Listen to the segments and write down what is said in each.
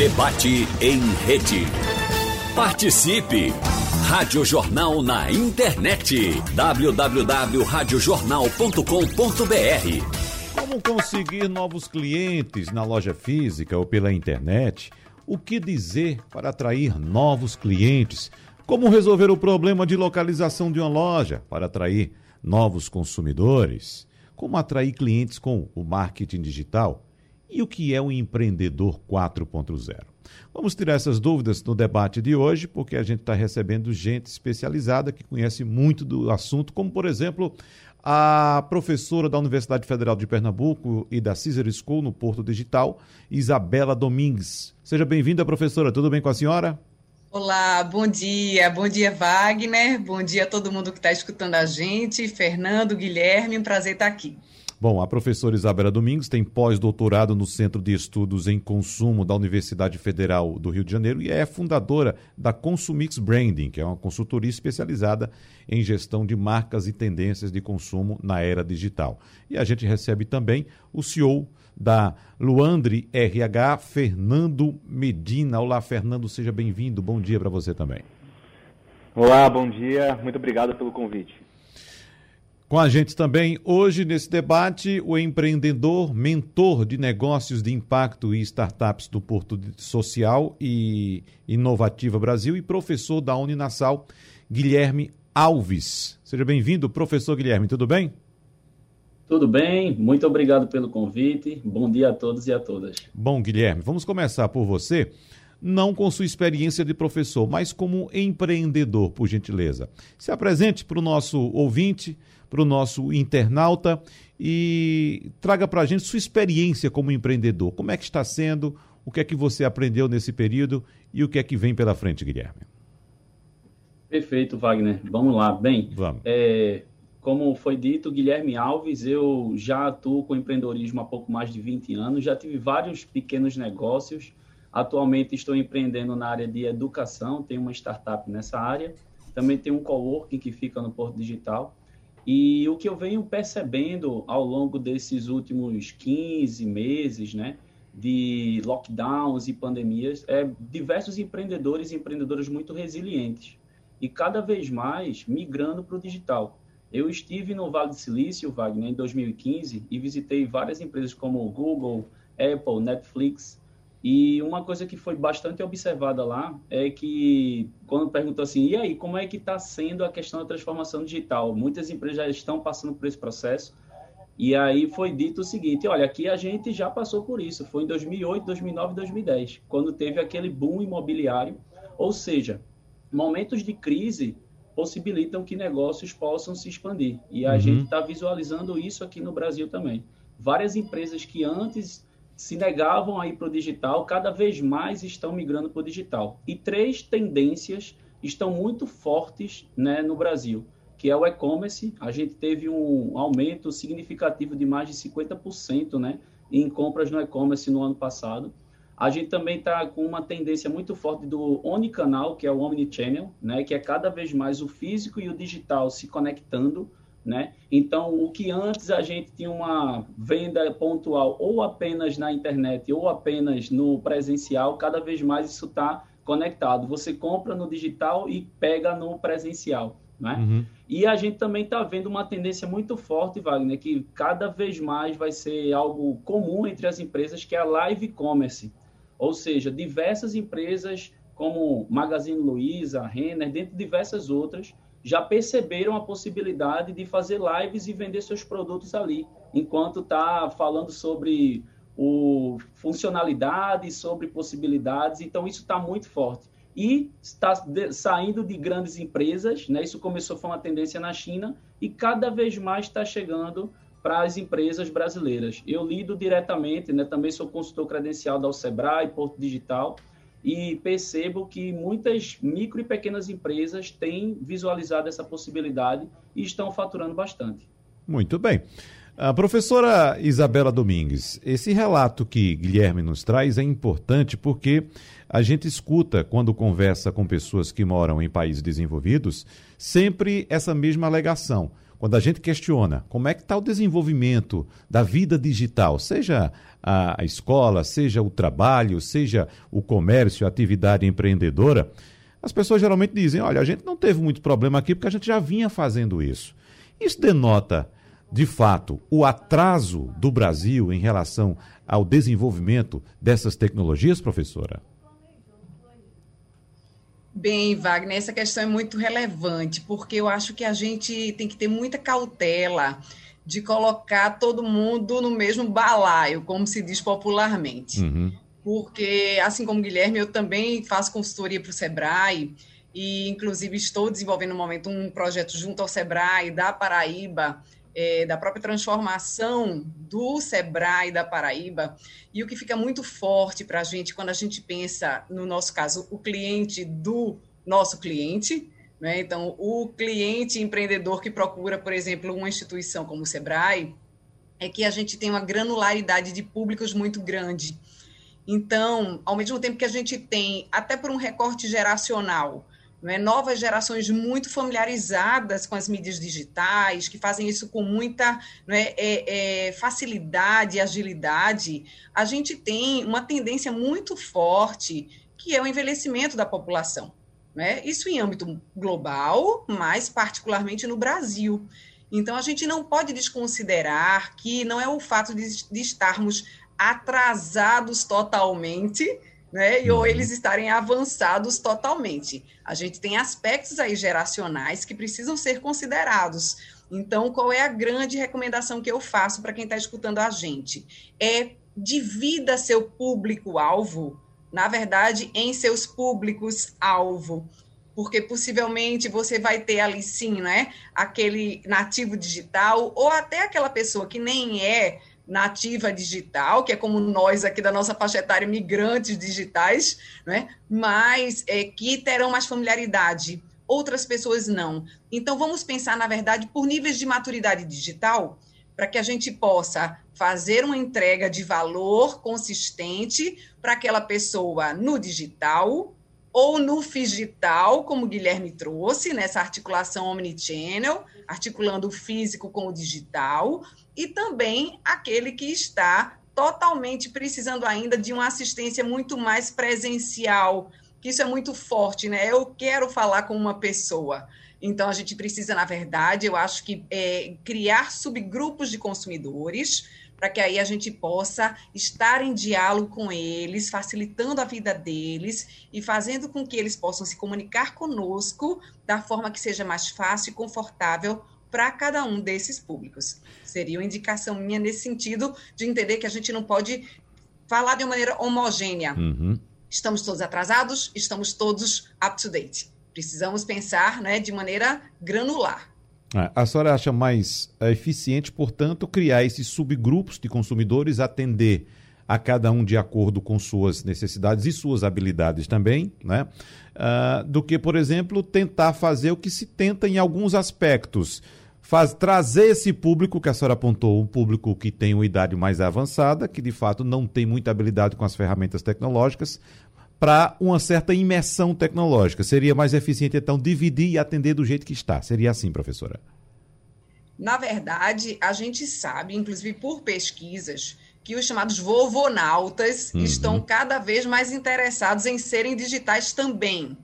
Debate em rede. Participe! Rádio Jornal na internet. www.radiojornal.com.br Como conseguir novos clientes na loja física ou pela internet? O que dizer para atrair novos clientes? Como resolver o problema de localização de uma loja para atrair novos consumidores? Como atrair clientes com o marketing digital? E o que é um empreendedor 4.0? Vamos tirar essas dúvidas no debate de hoje, porque a gente está recebendo gente especializada que conhece muito do assunto, como, por exemplo, a professora da Universidade Federal de Pernambuco e da Caesar School no Porto Digital, Isabela Domingues. Seja bem-vinda, professora. Tudo bem com a senhora? Olá, bom dia. Bom dia, Wagner. Bom dia a todo mundo que está escutando a gente. Fernando, Guilherme, um prazer estar aqui. Bom, a professora Isabela Domingos tem pós-doutorado no Centro de Estudos em Consumo da Universidade Federal do Rio de Janeiro e é fundadora da Consumix Branding, que é uma consultoria especializada em gestão de marcas e tendências de consumo na era digital. E a gente recebe também o CEO da Luandre RH, Fernando Medina. Olá, Fernando, seja bem-vindo. Bom dia para você também. Olá, bom dia. Muito obrigado pelo convite. Com a gente também hoje nesse debate o empreendedor, mentor de negócios de impacto e startups do Porto Social e Inovativa Brasil e professor da Uninasal, Guilherme Alves. Seja bem-vindo, professor Guilherme, tudo bem? Tudo bem, muito obrigado pelo convite. Bom dia a todos e a todas. Bom, Guilherme, vamos começar por você não com sua experiência de professor, mas como empreendedor, por gentileza. Se apresente para o nosso ouvinte, para o nosso internauta e traga para a gente sua experiência como empreendedor. Como é que está sendo? O que é que você aprendeu nesse período e o que é que vem pela frente, Guilherme? Perfeito, Wagner. Vamos lá. Bem, Vamos. É, como foi dito, Guilherme Alves, eu já atuo com empreendedorismo há pouco mais de 20 anos, já tive vários pequenos negócios. Atualmente estou empreendendo na área de educação, tenho uma startup nessa área. Também tenho um coworking que fica no Porto Digital. E o que eu venho percebendo ao longo desses últimos 15 meses, né, de lockdowns e pandemias, é diversos empreendedores e empreendedoras muito resilientes e cada vez mais migrando para o digital. Eu estive no Vale do Silício, Wagner, em 2015 e visitei várias empresas como Google, Apple, Netflix. E uma coisa que foi bastante observada lá é que, quando perguntou assim, e aí, como é que está sendo a questão da transformação digital? Muitas empresas já estão passando por esse processo. E aí foi dito o seguinte, olha, aqui a gente já passou por isso. Foi em 2008, 2009, 2010, quando teve aquele boom imobiliário. Ou seja, momentos de crise possibilitam que negócios possam se expandir. E a uhum. gente está visualizando isso aqui no Brasil também. Várias empresas que antes se negavam a ir para o digital, cada vez mais estão migrando para o digital. E três tendências estão muito fortes né, no Brasil, que é o e-commerce. A gente teve um aumento significativo de mais de 50% né, em compras no e-commerce no ano passado. A gente também está com uma tendência muito forte do Onicanal, que é o Omnichannel, né, que é cada vez mais o físico e o digital se conectando. Né? Então, o que antes a gente tinha uma venda pontual ou apenas na internet ou apenas no presencial, cada vez mais isso está conectado. Você compra no digital e pega no presencial. Né? Uhum. E a gente também está vendo uma tendência muito forte, Wagner, que cada vez mais vai ser algo comum entre as empresas, que é a live commerce. Ou seja, diversas empresas como Magazine Luiza, Renner, dentre diversas outras, já perceberam a possibilidade de fazer lives e vender seus produtos ali, enquanto está falando sobre o funcionalidade, sobre possibilidades. Então, isso está muito forte. E está saindo de grandes empresas, né? isso começou a uma tendência na China, e cada vez mais está chegando para as empresas brasileiras. Eu lido diretamente, né, também sou consultor credencial da Sebrae, Porto Digital, e percebo que muitas micro e pequenas empresas têm visualizado essa possibilidade e estão faturando bastante. Muito bem. A professora Isabela Domingues, esse relato que Guilherme nos traz é importante porque a gente escuta, quando conversa com pessoas que moram em países desenvolvidos, sempre essa mesma alegação quando a gente questiona como é que está o desenvolvimento da vida digital, seja a, escola, seja o trabalho, seja o comércio, a atividade empreendedora, as pessoas geralmente dizem: olha, a gente não teve muito problema aqui porque a gente já vinha fazendo isso. Isso denota, de fato, o atraso do Brasil em relação ao desenvolvimento dessas tecnologias, professora? Bem, Wagner, essa questão é muito relevante, porque eu acho que a gente tem que ter muita cautela de colocar todo mundo no mesmo balaio, como se diz popularmente. Uhum. Porque, assim como Guilherme, eu também faço consultoria para o Sebrae, e inclusive estou desenvolvendo no momento um projeto junto ao Sebrae da Paraíba, é, da própria transformação do Sebrae da Paraíba, e o que fica muito forte para a gente quando a gente pensa, no nosso caso, o cliente do nosso cliente, né? Então, o cliente empreendedor que procura, por exemplo, uma instituição como o Sebrae, é que a gente tem uma granularidade de públicos muito grande. Então, ao mesmo tempo que a gente tem, até por um recorte geracional, é? novas gerações muito familiarizadas com as mídias digitais, que fazem isso com muita é? É, é, facilidade e agilidade, a gente tem uma tendência muito forte, que é o envelhecimento da população. Né? Isso em âmbito global, mas particularmente no Brasil. Então, a gente não pode desconsiderar que não é o fato de, de estarmos atrasados totalmente né? E ou uhum. eles estarem avançados totalmente. A gente tem aspectos aí geracionais que precisam ser considerados. Então, qual é a grande recomendação que eu faço para quem está escutando a gente? É divida seu público-alvo, na verdade, em seus públicos-alvo. Porque possivelmente você vai ter ali sim, né? Aquele nativo digital, ou até aquela pessoa que nem é nativa digital, que é como nós aqui da nossa faixa etária, migrantes digitais, né? mas é, que terão mais familiaridade, outras pessoas não. Então, vamos pensar, na verdade, por níveis de maturidade digital, para que a gente possa fazer uma entrega de valor consistente para aquela pessoa no digital ou no digital, como o Guilherme trouxe, nessa articulação omnichannel, articulando o físico com o digital, e também aquele que está totalmente precisando ainda de uma assistência muito mais presencial, que isso é muito forte, né? Eu quero falar com uma pessoa. Então, a gente precisa, na verdade, eu acho que é, criar subgrupos de consumidores, para que aí a gente possa estar em diálogo com eles, facilitando a vida deles e fazendo com que eles possam se comunicar conosco da forma que seja mais fácil e confortável para cada um desses públicos. Seria uma indicação minha nesse sentido de entender que a gente não pode falar de uma maneira homogênea. Uhum. Estamos todos atrasados, estamos todos up to date. Precisamos pensar né, de maneira granular. É, a senhora acha mais é, eficiente, portanto, criar esses subgrupos de consumidores, atender a cada um de acordo com suas necessidades e suas habilidades também, né? Uh, do que, por exemplo, tentar fazer o que se tenta em alguns aspectos faz, trazer esse público que a senhora apontou, um público que tem uma idade mais avançada, que de fato não tem muita habilidade com as ferramentas tecnológicas, para uma certa imersão tecnológica. Seria mais eficiente, então, dividir e atender do jeito que está. Seria assim, professora? Na verdade, a gente sabe, inclusive por pesquisas, que os chamados vovonautas uhum. estão cada vez mais interessados em serem digitais também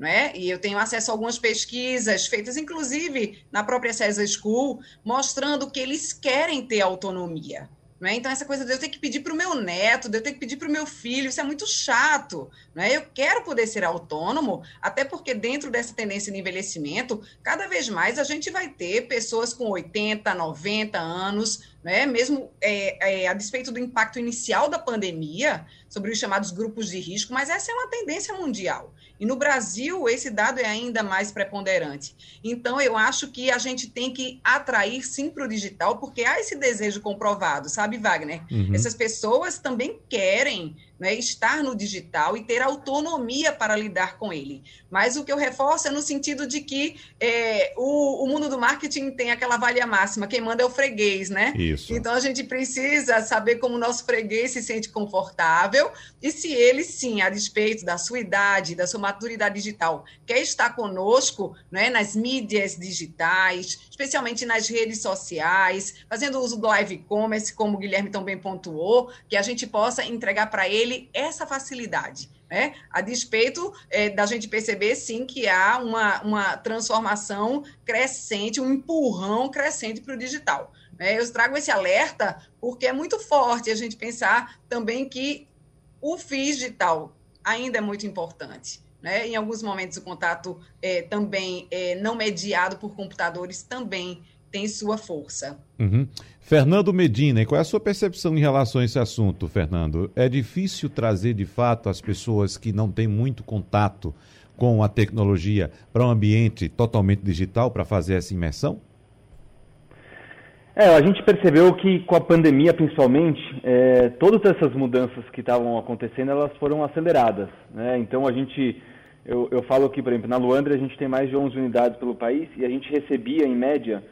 né? E eu tenho acesso a algumas pesquisas feitas, inclusive na própria César School, mostrando que eles querem ter autonomia. Né? Então, essa coisa de eu ter que pedir para o meu neto, de eu ter que pedir para o meu filho, isso é muito chato. Né? Eu quero poder ser autônomo, até porque dentro dessa tendência de envelhecimento, cada vez mais a gente vai ter pessoas com 80, 90 anos, né? mesmo é, é, a despeito do impacto inicial da pandemia sobre os chamados grupos de risco, mas essa é uma tendência mundial. E no Brasil, esse dado é ainda mais preponderante. Então, eu acho que a gente tem que atrair sim para o digital, porque há esse desejo comprovado, sabe, Wagner? Uhum. Essas pessoas também querem né, estar no digital e ter autonomia para lidar com ele. Mas o que eu reforço é no sentido de que é, o, o, mundo do marketing tem aquela valia máxima, quem manda é o freguês, né? Isso. Então a gente precisa saber como o nosso freguês se sente confortável e se ele sim, a despeito da sua idade, da sua maturidade digital, quer estar conosco né, nas mídias digitais, especialmente nas redes sociais, fazendo uso do live commerce, como o Guilherme também pontuou, que a gente possa entregar para ele essa facilidade né? A despeito é, da gente perceber, sim, que há uma, uma transformação crescente, um empurrão crescente para o digital. Né? Eu trago esse alerta porque é muito forte a gente pensar também que o FIS digital ainda é muito importante. Né? Em alguns momentos, o contato é, também é, não mediado por computadores também tem sua força. Uhum. Fernando Medina, qual é a sua percepção em relação a esse assunto, Fernando? É difícil trazer de fato as pessoas que não têm muito contato com a tecnologia para um ambiente totalmente digital para fazer essa imersão? É, a gente percebeu que com a pandemia, principalmente, é, todas essas mudanças que estavam acontecendo, elas foram aceleradas. Né? Então a gente, eu, eu falo aqui, por exemplo, na Luandra a gente tem mais de 11 unidades pelo país e a gente recebia, em média,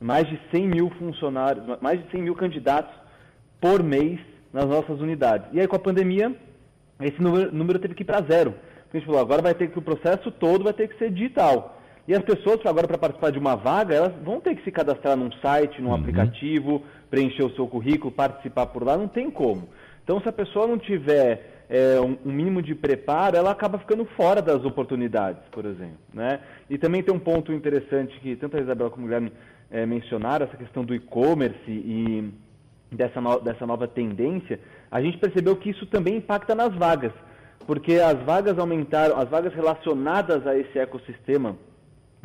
mais de 100 mil funcionários, mais de 100 mil candidatos por mês nas nossas unidades. E aí com a pandemia, esse número, número teve que ir para zero. a gente falou, agora vai ter que o processo todo vai ter que ser digital. E as pessoas agora para participar de uma vaga, elas vão ter que se cadastrar num site, num uhum. aplicativo, preencher o seu currículo, participar por lá, não tem como. Então se a pessoa não tiver é, um, um, mínimo de preparo, ela acaba ficando fora das oportunidades, por exemplo. Né? E também tem um ponto interessante que tanto a Isabel como o Guilherme é, mencionaram, essa questão do e-commerce e dessa, no, dessa nova tendência, a gente percebeu que isso também impacta nas vagas, porque as vagas aumentaram, as vagas relacionadas a esse ecossistema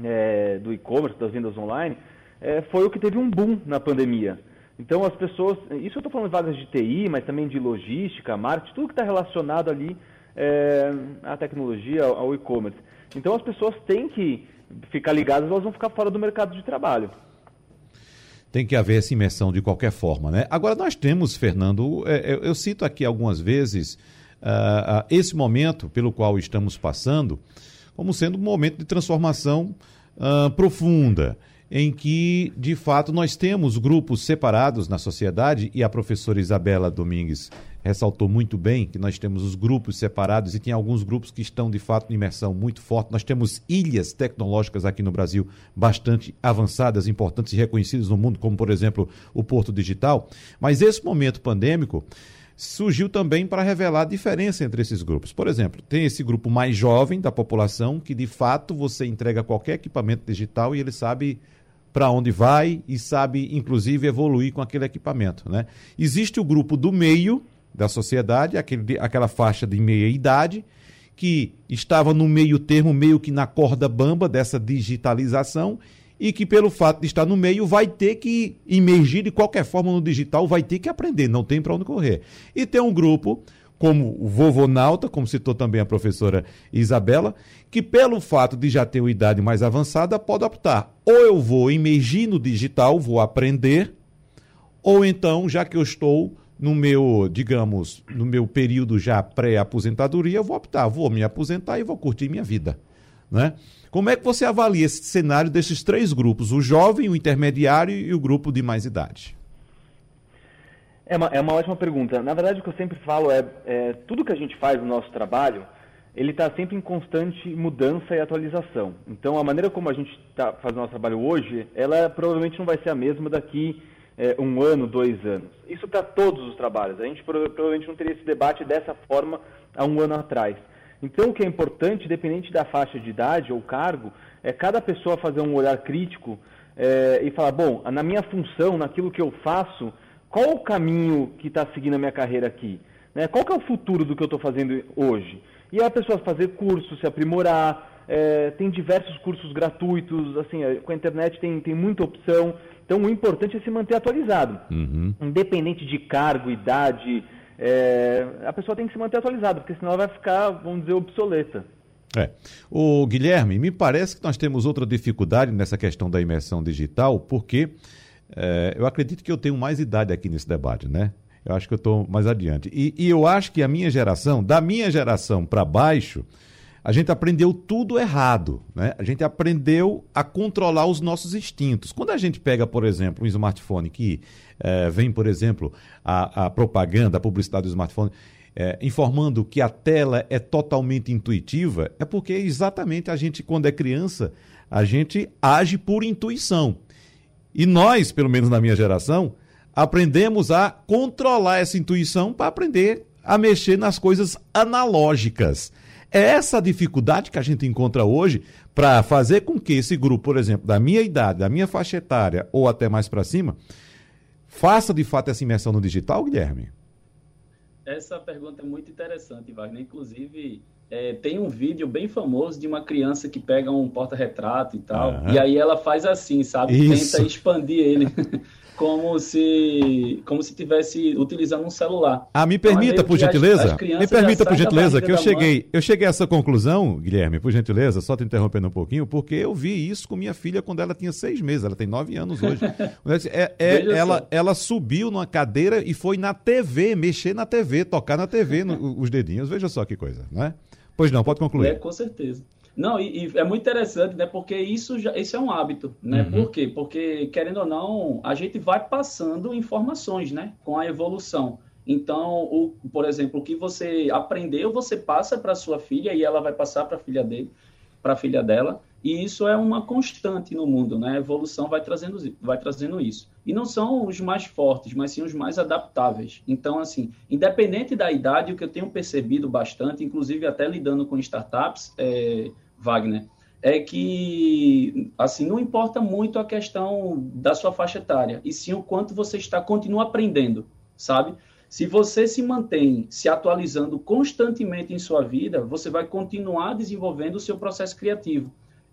é, do e-commerce, das vendas online, é, foi o que teve um boom na pandemia. Então as pessoas, isso eu estou falando de vagas de TI, mas também de logística, marketing, tudo que está relacionado ali é, à tecnologia, ao e-commerce. Então as pessoas têm que ficar ligadas, elas vão ficar fora do mercado de trabalho tem que haver essa imersão de qualquer forma. Né? Agora, nós temos, Fernando, é, eu, cito aqui algumas vezes uh, esse momento pelo qual estamos passando como sendo um momento de transformação uh, profunda em que, de fato, nós temos grupos separados na sociedade, e a professora Isabela Domingues ressaltou muito bem que nós temos os grupos separados e tem alguns grupos que estão, de fato, em imersão muito forte. Nós temos ilhas tecnológicas aqui no Brasil bastante avançadas, importantes e reconhecidas no mundo, como, por exemplo, o Porto Digital. Mas esse momento pandêmico surgiu também para revelar a diferença entre esses grupos. Por exemplo, tem esse grupo mais jovem da população que, de fato, você entrega qualquer equipamento digital e ele sabe para onde vai e sabe, inclusive, evoluir com aquele equipamento. Né? Existe o grupo do meio da sociedade, aquele, aquela faixa de meia idade, que estava no meio termo, meio que na corda bamba dessa digitalização, e que, pelo fato de estar no meio, vai ter que emergir de qualquer forma no digital, vai ter que aprender, não tem para onde correr. E tem um grupo como o vovô Nauta, como citou também a professora Isabela, que pelo fato de já ter uma idade mais avançada, pode optar. Ou eu vou emergir no digital, vou aprender, ou então, já que eu estou no meu, digamos, no meu período já pré-aposentadoria, eu vou optar, vou me aposentar e vou curtir minha vida. Né? Como é que você avalia esse cenário desses três grupos, o jovem, o intermediário e o grupo de mais idade? É uma, é uma ótima pergunta. Na verdade, o que eu sempre falo é, é tudo que a gente faz no nosso trabalho, ele está sempre em constante mudança e atualização. Então, a maneira como a gente está fazendo nosso trabalho hoje, ela provavelmente não vai ser a mesma daqui é, um ano, dois anos. Isso para todos os trabalhos. A gente provavelmente não teria esse debate dessa forma há um ano atrás. Então, o que é importante, independente da faixa de idade ou cargo, é cada pessoa fazer um olhar crítico é, e falar: bom, na minha função, naquilo que eu faço, qual o caminho que está seguindo a minha carreira aqui? Né? Qual que é o futuro do que eu estou fazendo hoje? E a pessoa fazer cursos, se aprimorar, é, tem diversos cursos gratuitos, assim, é, com a internet tem, tem muita opção. Então o importante é se manter atualizado. Uhum. Independente de cargo, idade, é, a pessoa tem que se manter atualizada, porque senão ela vai ficar, vamos dizer, obsoleta. É. O Guilherme, me parece que nós temos outra dificuldade nessa questão da imersão digital, porque é, eu acredito que eu tenho mais idade aqui nesse debate, né? Eu acho que eu estou mais adiante. E, e, eu acho que a minha geração, da minha geração para baixo, a gente aprendeu tudo errado, né? A gente aprendeu a controlar os nossos instintos. Quando a gente pega, por exemplo, um smartphone que é, vem, por exemplo, a, a, propaganda, a publicidade do smartphone, é, informando que a tela é totalmente intuitiva, é porque exatamente a gente, quando é criança, a gente age por intuição. E nós, pelo menos na minha geração, aprendemos a controlar essa intuição para aprender a mexer nas coisas analógicas. É essa dificuldade que a gente encontra hoje para fazer com que esse grupo, por exemplo, da minha idade, da minha faixa etária ou até mais para cima, faça de fato essa imersão no digital, Guilherme? Essa pergunta é muito interessante, Wagner. Inclusive, é, tem um vídeo bem famoso de uma criança que pega um porta-retrato e tal, uhum. e aí ela faz assim, sabe? Isso. Tenta expandir ele. como se como se tivesse utilizando um celular. Ah, me permita, então, por gentileza. As, as me permita, por gentileza, que eu cheguei, eu cheguei a essa conclusão, Guilherme, por gentileza, só te interrompendo um pouquinho, porque eu vi isso com minha filha quando ela tinha seis meses. Ela tem nove anos hoje. é, é ela, ela subiu numa cadeira e foi na TV, mexer na TV, tocar na TV no, os dedinhos. Veja só que coisa, né? Pois não, pode concluir. É, com certeza. Não, e, e, é muito interessante, né? Porque isso, já, isso é um hábito, né? Uhum. Por quê? Porque, querendo ou não, a gente vai passando informações, né? Com a evolução. Então, o, por exemplo, o que você aprendeu, você passa para sua filha e ela vai passar para a filha dele, para a filha dela. E isso é uma constante no mundo, né? A evolução vai trazendo, vai trazendo isso. E não são os mais fortes, mas sim os mais adaptáveis. Então, assim, independente da idade, o que eu tenho percebido bastante, inclusive até lidando com startups, é, Wagner, é que, assim, não importa muito a questão da sua faixa etária, e sim o quanto você está, continua aprendendo, sabe? Se você se mantém se atualizando constantemente em sua vida, você vai continuar desenvolvendo o seu processo criativo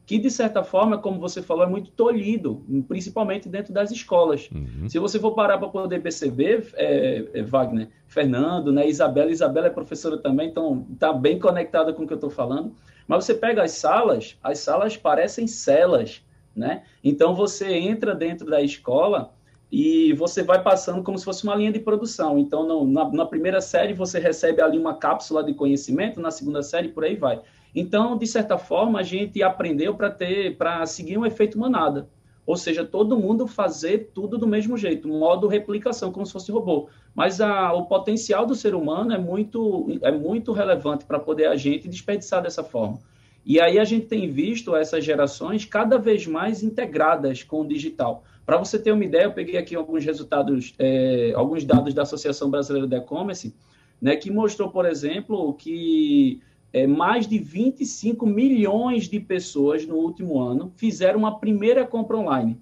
que de certa forma, como você falou, é muito tolhido, principalmente dentro das escolas. Uhum. Se você for parar para poder perceber, é, é, Wagner, Fernando, né, Isabela, Isabela é professora também, então está bem conectada com o que eu estou falando. Mas você pega as salas, as salas parecem celas, né? Então você entra dentro da escola e você vai passando como se fosse uma linha de produção. Então, no, na, na primeira série você recebe ali uma cápsula de conhecimento, na segunda série por aí vai. Então, de certa forma, a gente aprendeu para ter, para seguir um efeito manada. Ou seja, todo mundo fazer tudo do mesmo jeito, modo replicação, como se fosse robô. Mas a, o potencial do ser humano é muito, é muito relevante para poder a gente desperdiçar dessa forma. E aí a gente tem visto essas gerações cada vez mais integradas com o digital. Para você ter uma ideia, eu peguei aqui alguns resultados, é, alguns dados da Associação Brasileira de E-Commerce, né, que mostrou, por exemplo, que é, mais de 25 milhões de pessoas no último ano fizeram uma primeira compra online.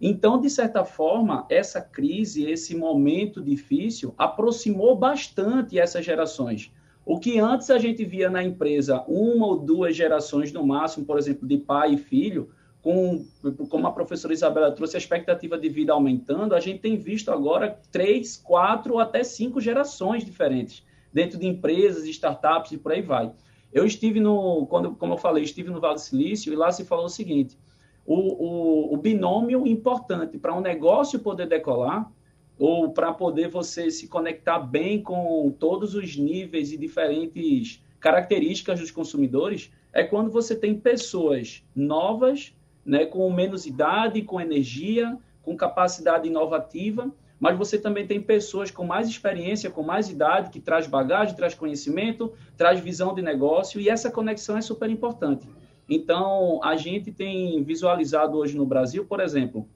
Então, de certa forma, essa crise, esse momento difícil, aproximou bastante essas gerações. O que antes a gente via na empresa uma ou duas gerações no máximo, por exemplo, de pai e filho, com, como a professora Isabela trouxe, a expectativa de vida aumentando, a gente tem visto agora três, quatro ou até cinco gerações diferentes dentro de empresas, startups e por aí vai. Eu estive no, quando, como eu falei, estive no Vale do Silício e lá se falou o seguinte: o, o, o binômio importante para um negócio poder decolar ou para poder você se conectar bem com todos os níveis e diferentes características dos consumidores é quando você tem pessoas novas, né, com menos idade, com energia, com capacidade inovativa mas você também tem pessoas com mais experiência, com mais idade, que traz bagagem, traz conhecimento, traz visão de negócio, e essa conexão é super importante. Então, a gente tem visualizado hoje no Brasil, por exemplo,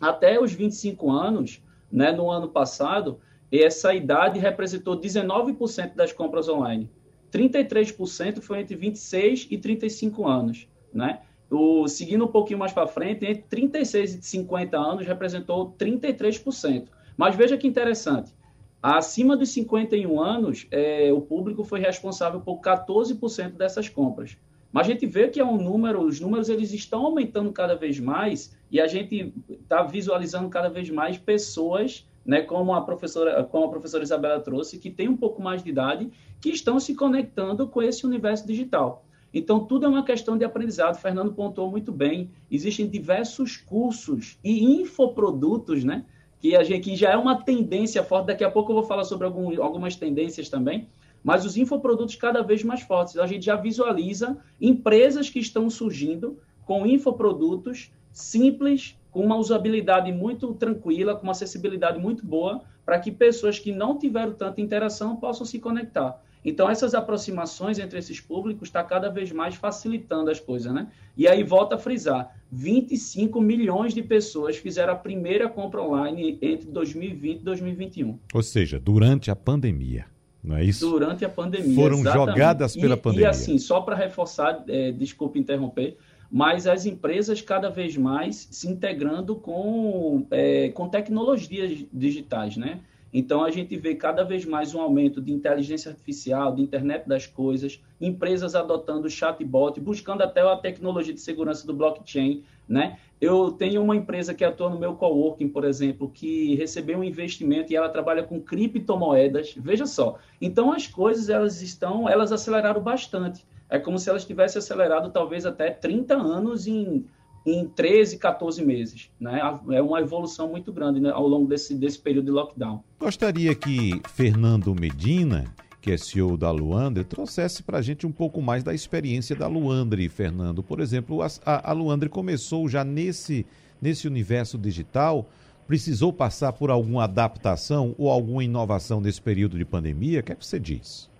até os 25 anos, né, no ano passado, essa idade representou 19% das compras online. 33% foi entre 26 e 35 anos, né? O, seguindo um pouquinho mais para frente, entre 36 e 50 anos representou 33%. Mas veja que interessante. Acima dos 51 anos, é, o público foi responsável por 14% dessas compras. Mas a gente vê que é um número, os números eles estão aumentando cada vez mais e a gente está visualizando cada vez mais pessoas, né, como a professora, como a professora Isabela trouxe, que tem um pouco mais de idade, que estão se conectando com esse universo digital. Então, tudo é uma questão de aprendizado. Fernando pontuou muito bem. Existem diversos cursos e infoprodutos, né? Que, a gente, que já é uma tendência forte. Daqui a pouco eu vou falar sobre algum, algumas tendências também. mas os infoprodutos cada vez mais fortes. A gente já visualiza empresas que estão surgindo com infoprodutos simples, com uma usabilidade muito tranquila, com uma acessibilidade muito boa, para que pessoas que não tiveram tanta interação possam se conectar. Então, essas aproximações entre esses públicos está cada vez mais facilitando as coisas, né? E aí, volta a frisar, 25 milhões de pessoas fizeram a primeira compra online entre 2020 e 2021. Ou seja, durante a pandemia, não é isso? Durante a pandemia, Foram exatamente. jogadas pela e, pandemia. E assim, só para reforçar, é, desculpe interromper, mas as empresas cada vez mais se integrando com, é, com tecnologias digitais, né? Então, a gente vê cada vez mais um aumento de inteligência artificial, de internet das coisas, empresas adotando chatbot, buscando até a tecnologia de segurança do blockchain. Né? Eu tenho uma empresa que atua no meu coworking, por exemplo, que recebeu um investimento e ela trabalha com criptomoedas. Veja só. Então, as coisas elas estão, elas aceleraram bastante. É como se elas tivessem acelerado talvez até 30 anos em em 13, 14 meses. Né? É uma evolução muito grande né, ao longo desse, desse período de lockdown. Gostaria que Fernando Medina, que é CEO da Luandre, trouxesse para a gente um pouco mais da experiência da Luandre, Fernando. Por exemplo, a, a Luandre começou já nesse, nesse universo digital, precisou passar por alguma adaptação ou alguma inovação nesse período de pandemia? O que é que você diz?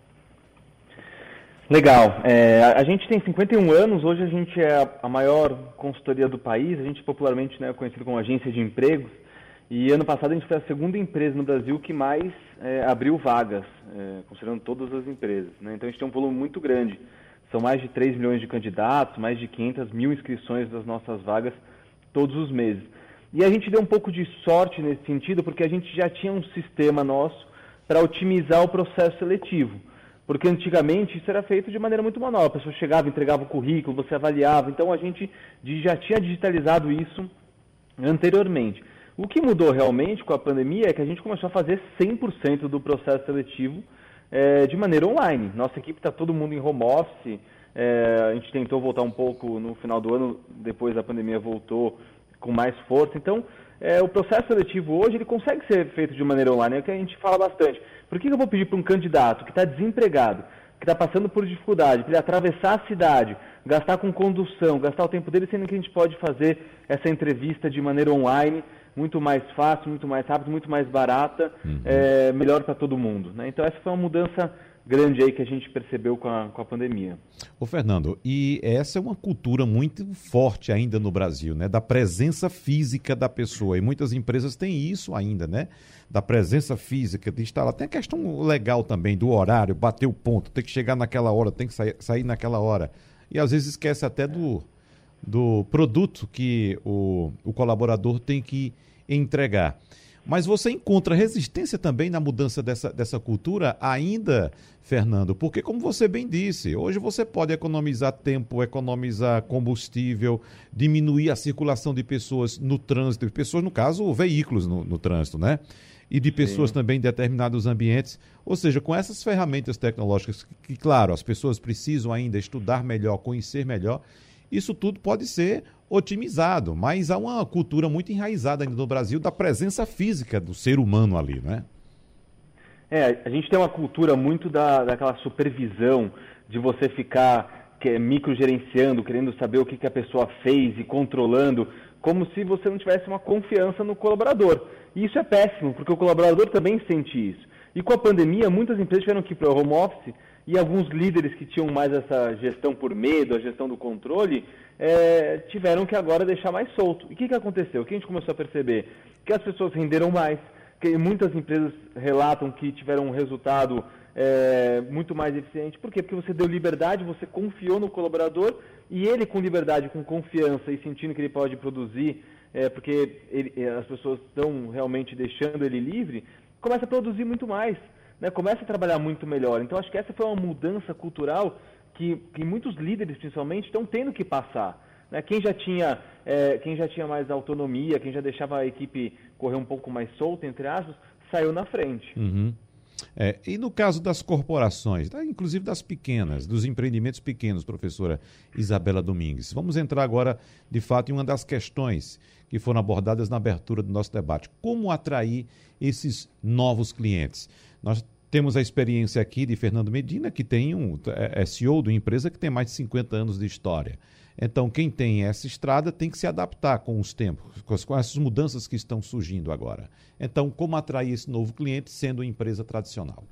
Legal. É, a gente tem 51 anos, hoje a gente é a maior consultoria do país, a gente popularmente né, é conhecido como agência de empregos, e ano passado a gente foi a segunda empresa no Brasil que mais é, abriu vagas, é, considerando todas as empresas. Né? Então a gente tem um volume muito grande, são mais de 3 milhões de candidatos, mais de 500 mil inscrições das nossas vagas todos os meses. E a gente deu um pouco de sorte nesse sentido, porque a gente já tinha um sistema nosso para otimizar o processo seletivo. Porque antigamente isso era feito de maneira muito manual. A pessoa chegava, entregava o currículo, você avaliava. Então a gente já tinha digitalizado isso anteriormente. O que mudou realmente com a pandemia é que a gente começou a fazer 100% do processo seletivo é, de maneira online. Nossa equipe está todo mundo em home office. É, a gente tentou voltar um pouco no final do ano, depois da pandemia voltou com mais força. Então, é, o processo seletivo hoje ele consegue ser feito de maneira online, é o que a gente fala bastante. Por que eu vou pedir para um candidato que está desempregado, que está passando por dificuldade, para ele atravessar a cidade, gastar com condução, gastar o tempo dele, sendo que a gente pode fazer essa entrevista de maneira online, muito mais fácil, muito mais rápido, muito mais barata, uhum. é, melhor para todo mundo. Né? Então essa foi uma mudança grande aí que a gente percebeu com a, com a pandemia. Ô Fernando, e essa é uma cultura muito forte ainda no Brasil, né? Da presença física da pessoa. E muitas empresas têm isso ainda, né? Da presença física, de estar lá. Tem a questão legal também do horário, bater o ponto, tem que chegar naquela hora, tem que sair, sair naquela hora. E às vezes esquece até do, do produto que o, o colaborador tem que entregar. Mas você encontra resistência também na mudança dessa, dessa cultura ainda, Fernando? Porque, como você bem disse, hoje você pode economizar tempo, economizar combustível, diminuir a circulação de pessoas no trânsito, pessoas, no caso, veículos no, no trânsito, né? E de pessoas Sim. também em determinados ambientes. Ou seja, com essas ferramentas tecnológicas, que, claro, as pessoas precisam ainda estudar melhor, conhecer melhor, isso tudo pode ser otimizado, mas há uma cultura muito enraizada ainda no Brasil da presença física do ser humano ali, né? É, a gente tem uma cultura muito da, daquela supervisão, de você ficar que, é, microgerenciando, querendo saber o que, que a pessoa fez e controlando, como se você não tivesse uma confiança no colaborador. E isso é péssimo, porque o colaborador também sente isso. E com a pandemia, muitas empresas tiveram que ir para o home office e alguns líderes que tinham mais essa gestão por medo, a gestão do controle, é, tiveram que agora deixar mais solto. E o que, que aconteceu? O que a gente começou a perceber? Que as pessoas renderam mais, que muitas empresas relatam que tiveram um resultado é, muito mais eficiente. Por quê? Porque você deu liberdade, você confiou no colaborador e ele com liberdade, com confiança e sentindo que ele pode produzir, é, porque ele, as pessoas estão realmente deixando ele livre, começa a produzir muito mais né, começa a trabalhar muito melhor. Então, acho que essa foi uma mudança cultural que, que muitos líderes, principalmente, estão tendo que passar. Né? Quem, já tinha, é, quem já tinha mais autonomia, quem já deixava a equipe correr um pouco mais solta, entre aspas, saiu na frente. Uhum. É, e no caso das corporações, tá? inclusive das pequenas, dos empreendimentos pequenos, professora Isabela Domingues. Vamos entrar agora, de fato, em uma das questões que foram abordadas na abertura do nosso debate. Como atrair esses novos clientes? Nós Temos a experiência aqui de Fernando Medina, que tem um é, é CEO de uma empresa que tem mais de 50 anos de história. Então, quem tem essa estrada tem que se adaptar com os tempos, com essas mudanças que estão surgindo agora. Então, como atrair esse novo cliente sendo uma empresa tradicional?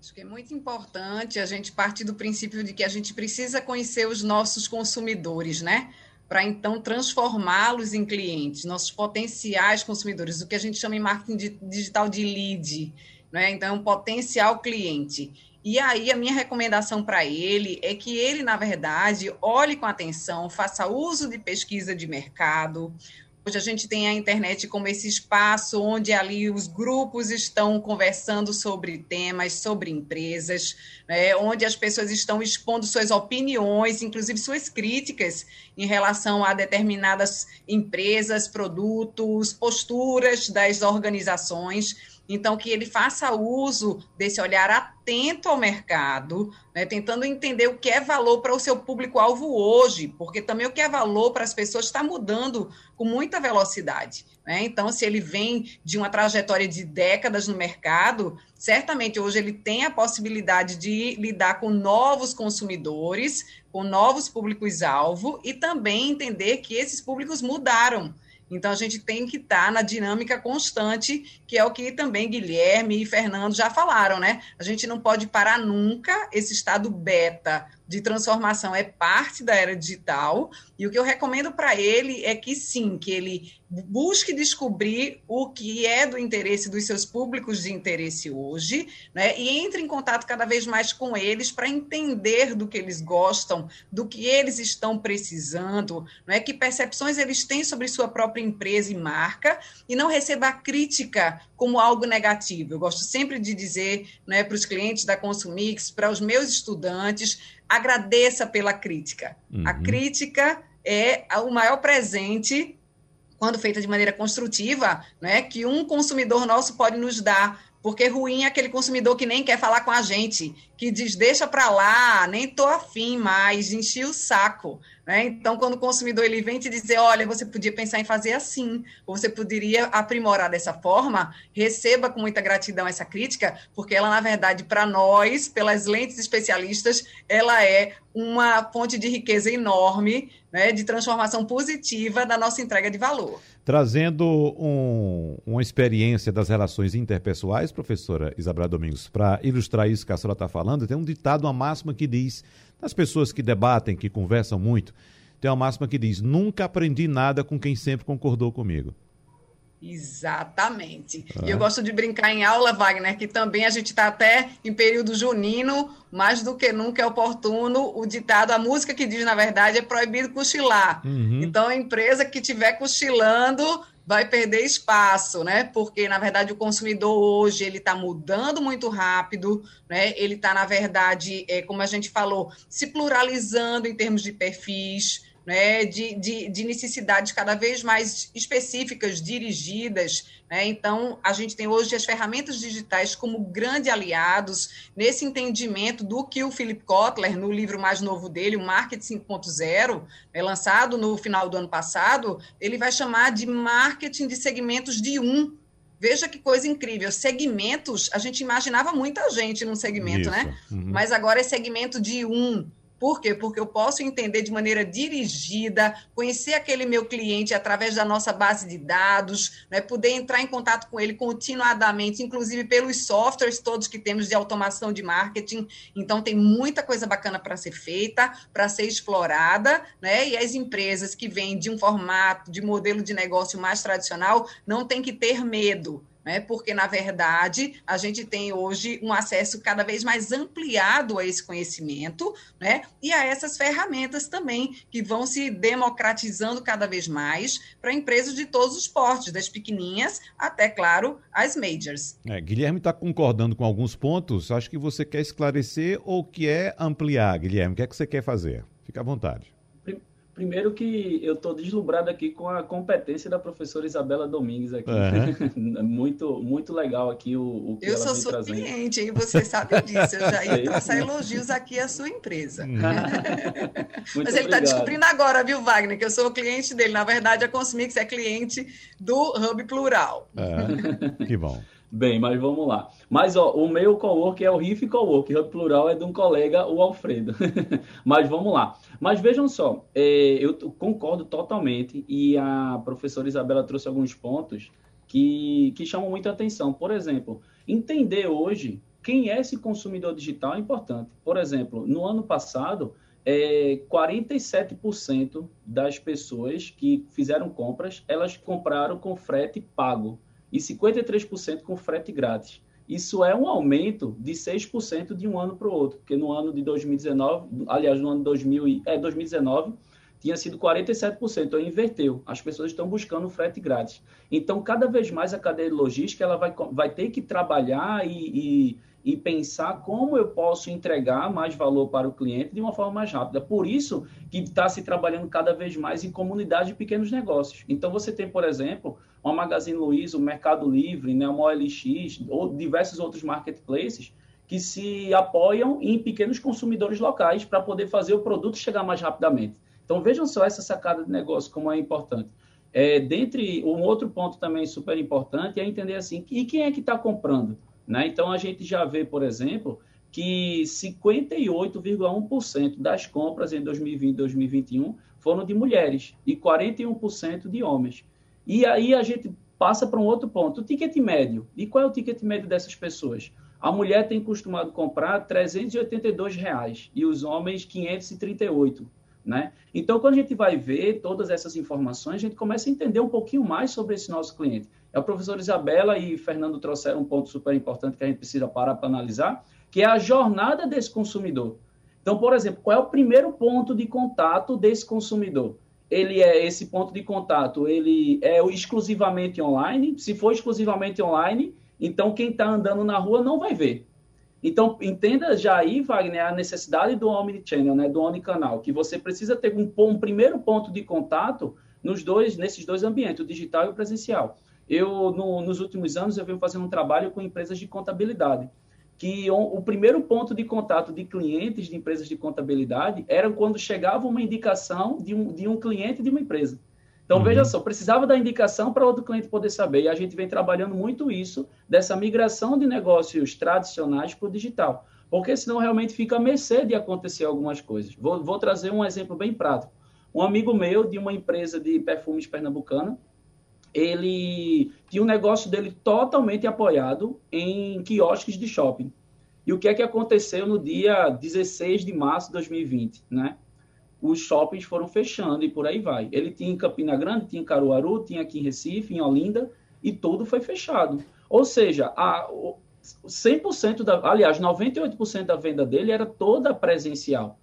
Acho que é muito importante a gente partir do princípio de que a gente precisa conhecer os nossos consumidores, né? Para então transformá-los em clientes, nossos potenciais consumidores, o que a gente chama em marketing digital de lead, né? Então, um potencial cliente. E aí, a minha recomendação para ele é que ele, na verdade, olhe com atenção, faça uso de pesquisa de mercado, Hoje a gente tem a internet como esse espaço onde ali os grupos estão conversando sobre temas, sobre empresas, né, onde as pessoas estão expondo suas opiniões, inclusive suas críticas em relação a determinadas empresas, produtos, posturas das organizações. Então, que ele faça uso desse olhar atento ao mercado, né, tentando entender o que é valor para o seu público-alvo hoje, porque também o que é valor para as pessoas está mudando com muita velocidade. Né? Então, se ele vem de uma trajetória de décadas no mercado, certamente hoje ele tem a possibilidade de lidar com novos consumidores, com novos públicos-alvo e também entender que esses públicos mudaram. Então, a gente tem que estar tá na dinâmica constante, que é o que também Guilherme e Fernando já falaram, né? A gente não pode parar nunca esse estado beta de transformação é parte da era digital, e o que eu recomendo para ele é que sim, que ele busque descobrir o que é do interesse dos seus públicos de interesse hoje, né? E entre em contato cada vez mais com eles para entender do que eles gostam, do que eles estão precisando, não é que percepções eles têm sobre sua própria empresa e marca e não receba a crítica como algo negativo. Eu gosto sempre de dizer, né, para os clientes da Consumix, para os meus estudantes, agradeça pela crítica. Uhum. A crítica é o maior presente quando feita de maneira construtiva, né, que um consumidor nosso pode nos dar, porque ruim é aquele consumidor que nem quer falar com a gente, que diz, deixa para lá, nem tô afim mais, enchi o saco. Né? Então, quando o consumidor ele vem te dizer, olha, você podia pensar em fazer assim, ou você poderia aprimorar dessa forma, receba com muita gratidão essa crítica, porque ela, na verdade, para nós, pelas lentes especialistas, ela é uma fonte de riqueza enorme, né, de transformação positiva da nossa entrega de valor. Trazendo um, uma experiência das relações interpessoais, professora Isabela Domingos, para ilustrar isso que a senhora está falando, tem um ditado, uma máxima que diz, das pessoas que debatem, que conversam muito, tem uma máxima que diz, nunca aprendi nada com quem sempre concordou comigo. Exatamente. Ah. E eu gosto de brincar em aula, Wagner, que também a gente está até em período junino, mais do que nunca é oportuno o ditado, a música que diz, na verdade, é proibido cochilar. Uhum. Então, a empresa que estiver cochilando vai perder espaço, né? Porque, na verdade, o consumidor hoje ele está mudando muito rápido, né? Ele está, na verdade, é, como a gente falou, se pluralizando em termos de perfis né, de, de, de, necessidades cada vez mais específicas, dirigidas. Né? Então, a gente tem hoje as ferramentas digitais como grandes aliados nesse entendimento do que o Philip Kotler, no livro mais novo dele, o Marketing 5.0, é lançado no final do ano passado, ele vai chamar de marketing de segmentos de um. Veja que coisa incrível. Segmentos, a gente imaginava muita gente num segmento, né? Isso. né? Uhum. Mas agora é segmento de um por quê? Porque eu posso entender de maneira dirigida, conhecer aquele meu cliente através da nossa base de dados, né? poder entrar em contato com ele continuadamente, inclusive pelos softwares todos que temos de automação de marketing. Então, tem muita coisa bacana para ser feita, para ser explorada, né? E as empresas que vêm de um formato, de modelo de negócio mais tradicional, não tem que ter medo né? porque, na verdade, a gente tem hoje um acesso cada vez mais ampliado a esse conhecimento né? e a essas ferramentas também, que vão se democratizando cada vez mais para empresas de todos os portes, das pequeninhas até, claro, as majors. É, Guilherme está concordando com alguns pontos, acho que você quer esclarecer ou quer ampliar, Guilherme, o que é que você quer fazer? Fica à vontade. Primeiro que eu estou deslumbrado aqui com a competência da professora Isabela Domingues aqui. Uhum. muito, muito legal aqui o, o que eu ela sou sua trazendo. cliente, hein? Você sabe disso. Eu já ia traçar elogios aqui à sua empresa. Uhum. Mas ele está descobrindo agora, viu, Wagner, que eu sou o cliente dele. Na verdade, a Consumix é cliente do Hub Plural. É, que bom. Bem, mas vamos lá. Mas ó, o meu cowork é o Riff Cowork, o plural é de um colega, o Alfredo. mas vamos lá. Mas vejam só, é, eu concordo totalmente e a professora Isabela trouxe alguns pontos que, que chamam muita atenção. Por exemplo, entender hoje quem é esse consumidor digital é importante. Por exemplo, no ano passado, é, 47% das pessoas que fizeram compras, elas compraram com frete pago e 53% com frete grátis. Isso é um aumento de 6% de um ano para o outro, porque no ano de 2019, aliás, no ano de 2000, é, 2019, tinha sido 47%, então inverteu. As pessoas estão buscando frete grátis. Então, cada vez mais a cadeia de logística ela vai, vai ter que trabalhar e, e e pensar como eu posso entregar mais valor para o cliente de uma forma mais rápida. Por isso que está se trabalhando cada vez mais em comunidade de pequenos negócios. Então, você tem, por exemplo, uma Magazine Luiza, o Mercado Livre, né, uma OLX, ou diversos outros marketplaces que se apoiam em pequenos consumidores locais para poder fazer o produto chegar mais rapidamente. Então, vejam só essa sacada de negócio, como é importante. É, dentre um outro ponto também super importante é entender assim, e quem é que está comprando? Né? Então, a gente já vê, por exemplo, que 58,1% das compras em 2020 e 2021 foram de mulheres e 41% de homens. E aí a gente passa para um outro ponto, o ticket médio. E qual é o ticket médio dessas pessoas? A mulher tem costumado comprar 382 reais, e os homens 538. Né? Então, quando a gente vai ver todas essas informações, a gente começa a entender um pouquinho mais sobre esse nosso cliente. É o professor Isabela e Fernando trouxeram um ponto super importante que a gente precisa parar para analisar, que é a jornada desse consumidor. Então, por exemplo, qual é o primeiro ponto de contato desse consumidor? Ele é esse ponto de contato, ele é exclusivamente online. Se for exclusivamente online, então quem está andando na rua não vai ver. Então, entenda já aí, Wagner, a necessidade do omnichannel, né, do omnicanal, que você precisa ter um, um primeiro ponto de contato nos dois, nesses dois ambientes, o digital e o presencial. Eu, no, nos últimos anos, eu venho fazendo um trabalho com empresas de contabilidade, que o, primeiro ponto de contato de clientes de empresas de contabilidade era quando chegava uma indicação de um, de um cliente de uma empresa. Então, uhum. veja só, precisava da indicação para outro cliente poder saber. E a gente vem trabalhando muito isso, dessa migração de negócios tradicionais para o digital. Porque senão realmente fica a mercê de acontecer algumas coisas. Vou, vou trazer um exemplo bem prático. Um amigo meu de uma empresa de perfumes pernambucana, ele tinha um negócio dele totalmente apoiado em quiosques de shopping. E o que é que aconteceu no dia 16 de março de 2020, né? Os shoppings foram fechando e por aí vai. Ele tinha em Campina Grande, tinha em Caruaru, tinha aqui em Recife, em Olinda, e tudo foi fechado. Ou seja, a, 100% da, aliás, 98% da venda dele era toda presencial.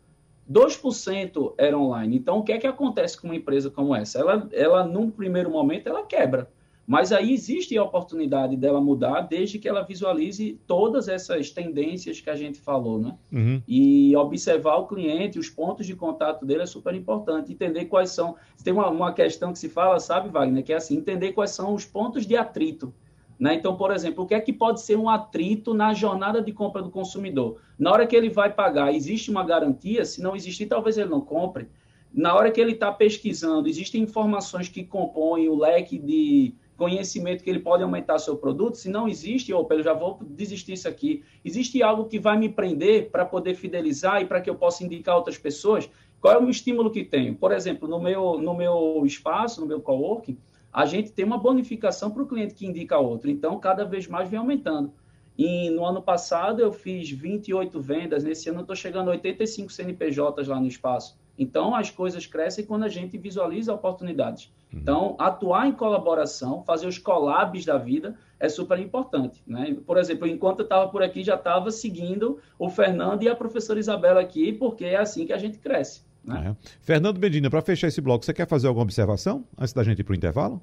2% era online. Então, o que é que acontece com uma empresa como essa? Ela, ela, num primeiro momento, ela quebra. Mas aí existe a oportunidade dela mudar desde que ela visualize todas essas tendências que a gente falou, né? Uhum. E observar o cliente, os pontos de contato dele é super importante. Entender quais são... Tem uma, uma questão que se fala, sabe, Wagner? Que é assim, entender quais são os pontos de atrito né? Então, por exemplo, o que é que pode ser um atrito na jornada de compra do consumidor? Na hora que ele vai pagar, existe uma garantia? Se não existir, talvez ele não compre. Na hora que ele está pesquisando, existem informações que compõem o leque de conhecimento que ele pode aumentar seu produto? Se não existe, opa, eu já vou desistir isso aqui. Existe algo que vai me prender para poder fidelizar e para que eu possa indicar outras pessoas? Qual é o estímulo que tenho? Por exemplo, no meu, no meu espaço, no meu coworking, a gente tem uma bonificação para o cliente que indica outro. Então, cada vez mais vem aumentando. E no ano passado eu fiz 28 vendas, nesse ano eu estou chegando a 85 CNPJs lá no espaço. Então, as coisas crescem quando a gente visualiza oportunidades. Uhum. Então, atuar em colaboração, fazer os collabs da vida é super importante. Né? Por exemplo, enquanto eu estava por aqui, já estava seguindo o Fernando e a professora Isabela aqui, porque é assim que a gente cresce. Né? É. Fernando Medina, para fechar esse bloco, você quer fazer alguma observação antes da gente ir para o intervalo?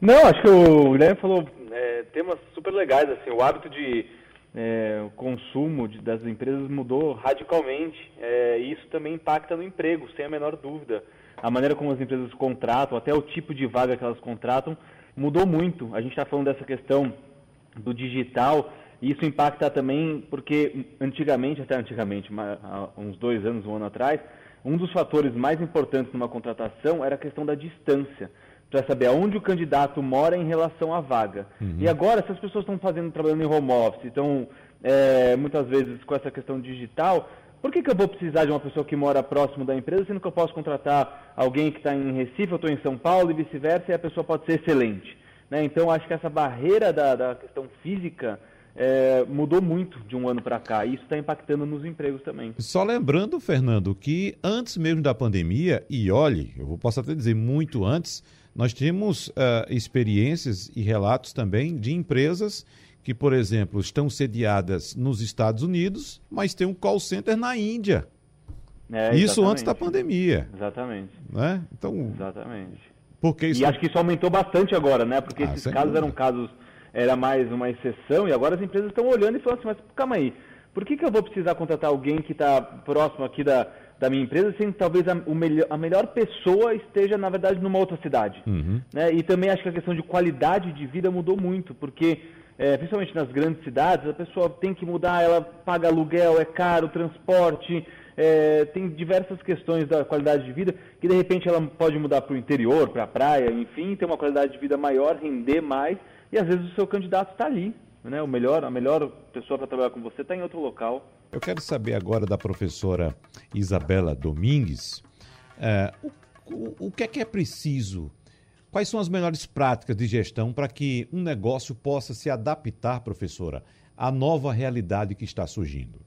Não, acho que o Guilherme falou temas super legais. Assim, o hábito de é, consumo de, das empresas mudou radicalmente é, e isso também impacta no emprego, sem a menor dúvida. A maneira como as empresas contratam, até o tipo de vaga que elas contratam, mudou muito. A gente está falando dessa questão do digital e isso impacta também porque antigamente, até antigamente, há uns dois anos, um ano atrás, um dos fatores mais importantes numa contratação era a questão da distância. Para saber aonde o candidato mora em relação à vaga. Uhum. E agora, se as pessoas estão fazendo trabalhando em home office, estão é, muitas vezes com essa questão digital, por que, que eu vou precisar de uma pessoa que mora próximo da empresa, sendo que eu posso contratar alguém que está em Recife, eu estou em São Paulo e vice-versa, e a pessoa pode ser excelente? Né? Então, acho que essa barreira da, da questão física é, mudou muito de um ano para cá e isso está impactando nos empregos também. Só lembrando, Fernando, que antes mesmo da pandemia, e olhe, eu posso até dizer muito antes, nós temos uh, experiências e relatos também de empresas que, por exemplo, estão sediadas nos Estados Unidos, mas tem um call center na Índia. É, isso antes da pandemia. Exatamente. Né? Então, exatamente. Porque isso... E acho que isso aumentou bastante agora, né? Porque ah, esses casos dúvida. eram casos, era mais uma exceção, e agora as empresas estão olhando e falando assim, mas calma aí, por que, que eu vou precisar contratar alguém que está próximo aqui da, da minha empresa, sendo que talvez a, o melhor, a melhor pessoa esteja, na verdade, numa outra cidade? Uhum. Né? E também acho que a questão de qualidade de vida mudou muito, porque é, principalmente nas grandes cidades, a pessoa tem que mudar, ela paga aluguel, é caro, transporte, é, tem diversas questões da qualidade de vida que de repente ela pode mudar para o interior, para a praia, enfim, ter uma qualidade de vida maior, render mais, e às vezes o seu candidato está ali. Né? O melhor, a melhor pessoa para trabalhar com você está em outro local. Eu quero saber agora da professora Isabela Domingues é, o, o, o que é que é preciso Quais são as melhores práticas de gestão para que um negócio possa se adaptar, professora, à nova realidade que está surgindo?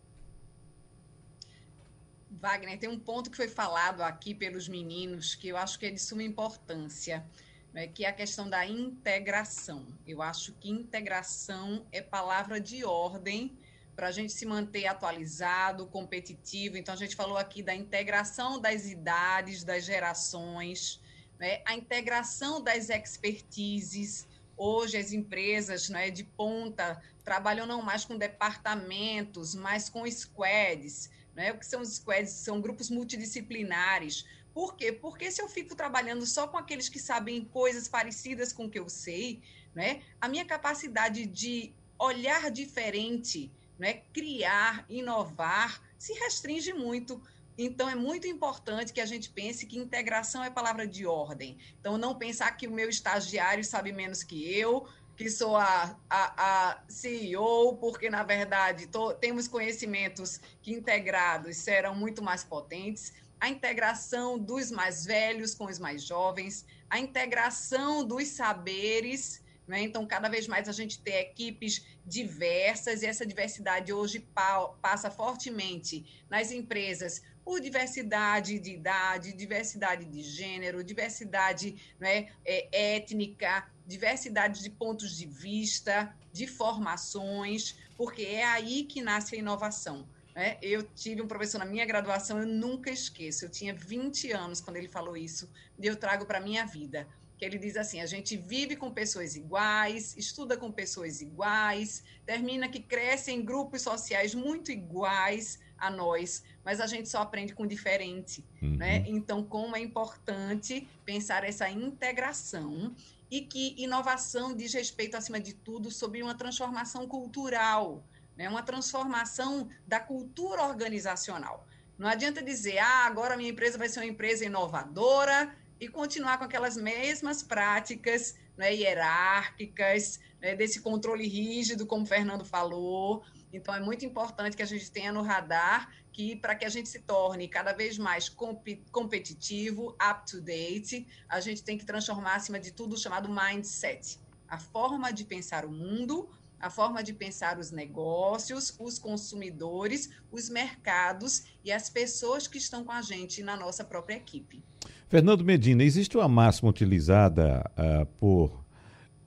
Wagner, tem um ponto que foi falado aqui pelos meninos que eu acho que é de suma importância, né, que é a questão da integração. Eu acho que integração é palavra de ordem para a gente se manter atualizado, competitivo. Então, a gente falou aqui da integração das idades, das gerações né, a integração das expertises. Hoje as empresas né, de ponta trabalham não mais com departamentos, mas com squads. Né? O que são os squads? São grupos multidisciplinares. Por quê? Porque se eu fico trabalhando só com aqueles que sabem coisas parecidas com o que eu sei, né, a minha capacidade de olhar diferente, né, criar, inovar, se restringe muito então, é muito importante que a gente pense que integração é palavra de ordem. Então, não pensar que o meu estagiário sabe menos que eu, que sou a, a, a CEO, porque, na verdade, tô, temos conhecimentos que integrados serão muito mais potentes. A integração dos mais velhos com os mais jovens, a integração dos saberes. Né? Então, cada vez mais a gente tem equipes diversas, e essa diversidade hoje pa passa fortemente nas empresas por diversidade de idade, diversidade de gênero, diversidade né, é, étnica, diversidade de pontos de vista, de formações, porque é aí que nasce a inovação. Né? Eu tive um professor na minha graduação, eu nunca esqueço, eu tinha 20 anos quando ele falou isso, e eu trago para a minha vida. Que ele diz assim: a gente vive com pessoas iguais, estuda com pessoas iguais, termina que cresce em grupos sociais muito iguais, a nós, mas a gente só aprende com diferente, uhum. né? Então, como é importante pensar essa integração e que inovação diz respeito, acima de tudo, sobre uma transformação cultural, né? uma transformação da cultura organizacional. Não adianta dizer, ah, agora minha empresa vai ser uma empresa inovadora e continuar com aquelas mesmas práticas né, hierárquicas, né, desse controle rígido, como o Fernando falou, então, é muito importante que a gente tenha no radar que, para que a gente se torne cada vez mais comp competitivo, up to date, a gente tem que transformar, acima de tudo, o chamado mindset a forma de pensar o mundo, a forma de pensar os negócios, os consumidores, os mercados e as pessoas que estão com a gente na nossa própria equipe. Fernando Medina, existe uma máxima utilizada uh, por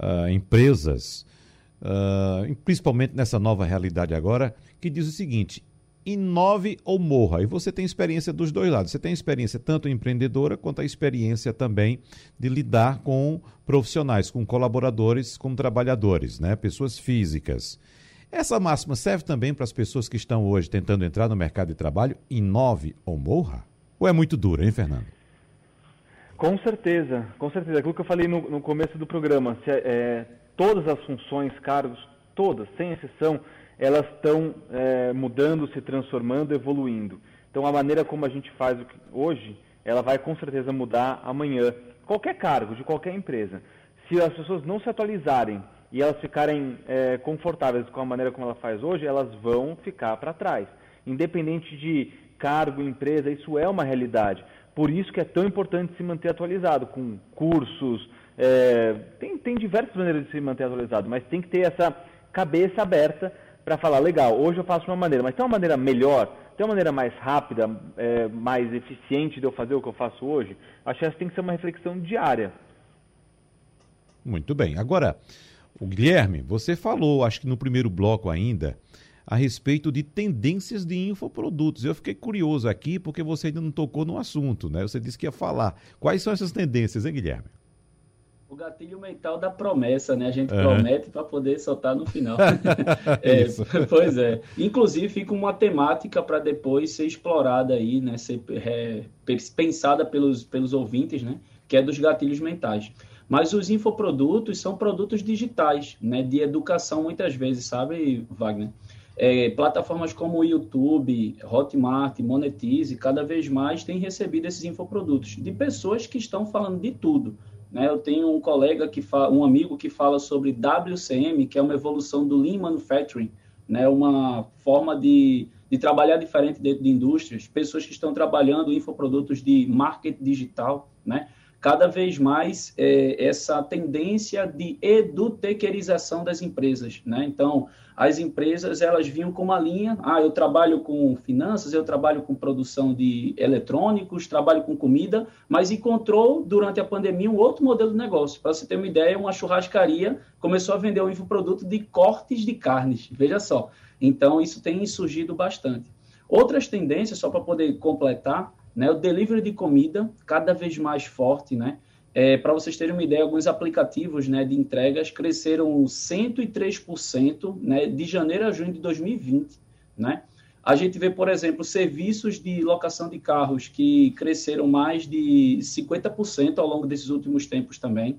uh, empresas uh, principalmente nessa nova realidade agora, que diz o seguinte: inove ou morra. E você tem experiência dos dois lados. Você tem experiência tanto empreendedora quanto a experiência também de lidar com profissionais, com colaboradores, com trabalhadores, né? pessoas físicas. Essa máxima serve também para as pessoas que estão hoje tentando entrar no mercado de trabalho, inove ou morra? Ou é muito dura, hein, Fernando? Com certeza, com certeza. Aquilo que eu falei no, no começo do programa, se, é, todas as funções, cargos, todas, sem exceção, elas estão é, mudando, se transformando, evoluindo. Então, a maneira como a gente faz hoje, ela vai com certeza mudar amanhã, qualquer cargo de qualquer empresa, se as pessoas não se atualizarem e elas ficarem é, confortáveis com a maneira como ela faz hoje, elas vão ficar para trás. Independente de cargo, empresa, isso é uma realidade. Por isso que é tão importante se manter atualizado, com cursos, é, tem, tem diversas maneiras de se manter atualizado, mas tem que ter essa cabeça aberta para falar, legal, hoje eu faço de uma maneira, mas tem uma maneira melhor, tem uma maneira mais rápida, é, mais eficiente de eu fazer o que eu faço hoje? Acho que essa tem que ser uma reflexão diária. Muito bem. Agora, o Guilherme, você falou, acho que no primeiro bloco ainda, a respeito de tendências de infoprodutos. Eu fiquei curioso aqui porque você ainda não tocou no assunto, né? Você disse que ia falar. Quais são essas tendências, hein, Guilherme? O gatilho mental da promessa, né? A gente uhum. promete para poder soltar no final. é, pois é. Inclusive, fica uma temática para depois ser explorada aí, né? Ser é, pensada pelos, pelos ouvintes, né? Que é dos gatilhos mentais. Mas os infoprodutos são produtos digitais, né? De educação, muitas vezes, sabe, Wagner? É, plataformas como o YouTube, Hotmart, Monetize, cada vez mais têm recebido esses infoprodutos de pessoas que estão falando de tudo. Né? Eu tenho um colega que fala, um amigo que fala sobre WCM, que é uma evolução do Lean Manufacturing, né? Uma forma de, de trabalhar diferente dentro de indústrias. Pessoas que estão trabalhando infoprodutos de marketing digital, né? Cada vez mais é, essa tendência de edutequerização das empresas, né? Então, as empresas, elas vinham com uma linha, ah, eu trabalho com finanças, eu trabalho com produção de eletrônicos, trabalho com comida, mas encontrou, durante a pandemia, um outro modelo de negócio. Para você ter uma ideia, uma churrascaria começou a vender um infoproduto de cortes de carnes, veja só. Então, isso tem surgido bastante. Outras tendências, só para poder completar, né? O delivery de comida, cada vez mais forte, né? É, Para vocês terem uma ideia, alguns aplicativos né, de entregas cresceram 103% né, de janeiro a junho de 2020. Né? A gente vê, por exemplo, serviços de locação de carros que cresceram mais de 50% ao longo desses últimos tempos também.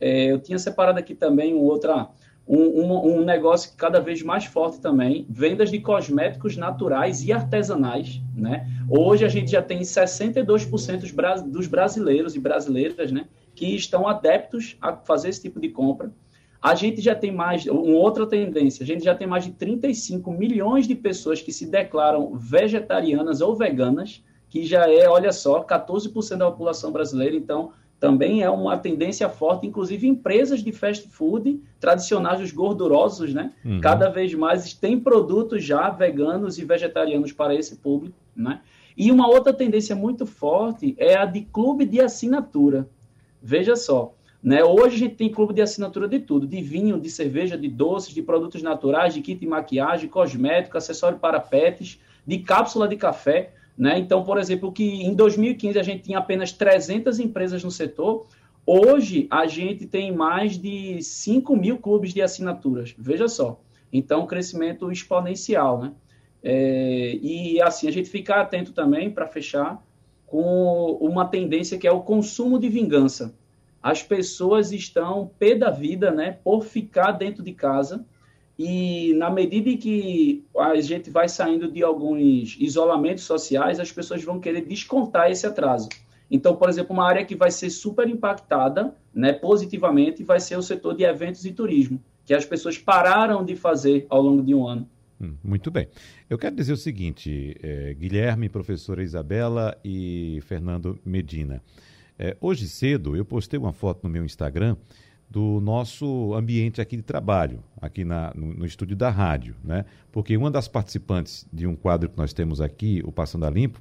É, eu tinha separado aqui também outra, um, um, um, negócio cada vez mais forte também, vendas de cosméticos naturais e artesanais, né? Hoje a gente já tem 62% dos brasileiros e brasileiras, né, que estão adeptos a fazer esse tipo de compra. A gente já tem mais, uma outra tendência, a gente já tem mais de 35 milhões de pessoas que se declaram vegetarianas ou veganas, que já é, olha só, 14% da população brasileira, então também é uma tendência forte, inclusive empresas de fast food tradicionais, os gordurosos, né? Uhum. Cada vez mais têm produtos já veganos e vegetarianos para esse público, né? E uma outra tendência muito forte é a de clube de assinatura. Veja só, né? Hoje a gente tem clube de assinatura de tudo, de vinho, de cerveja, de doces, de produtos naturais, de kit de maquiagem, cosmético, acessório para pets, de cápsula de café. Né? Então, por exemplo, que em 2015 a gente tinha apenas 300 empresas no setor, hoje a gente tem mais de 5 mil clubes de assinaturas. Veja só. Então, crescimento exponencial. Né? É, e assim, a gente ficar atento também, para fechar, com uma tendência que é o consumo de vingança. As pessoas estão pé da vida né, por ficar dentro de casa e na medida em que a gente vai saindo de alguns isolamentos sociais, as pessoas vão querer descontar esse atraso. Então, por exemplo, uma área que vai ser super impactada né, positivamente vai ser o setor de eventos e turismo, que as pessoas pararam de fazer ao longo de um ano. Hum, muito bem. Eu quero dizer o seguinte, é, Guilherme, professora Isabela e Fernando Medina. É, hoje cedo eu postei uma foto no meu Instagram do nosso ambiente aqui de trabalho, aqui na, no, no, estúdio da rádio, né? Porque uma das participantes de um quadro que nós temos aqui, o Passando a Limpo,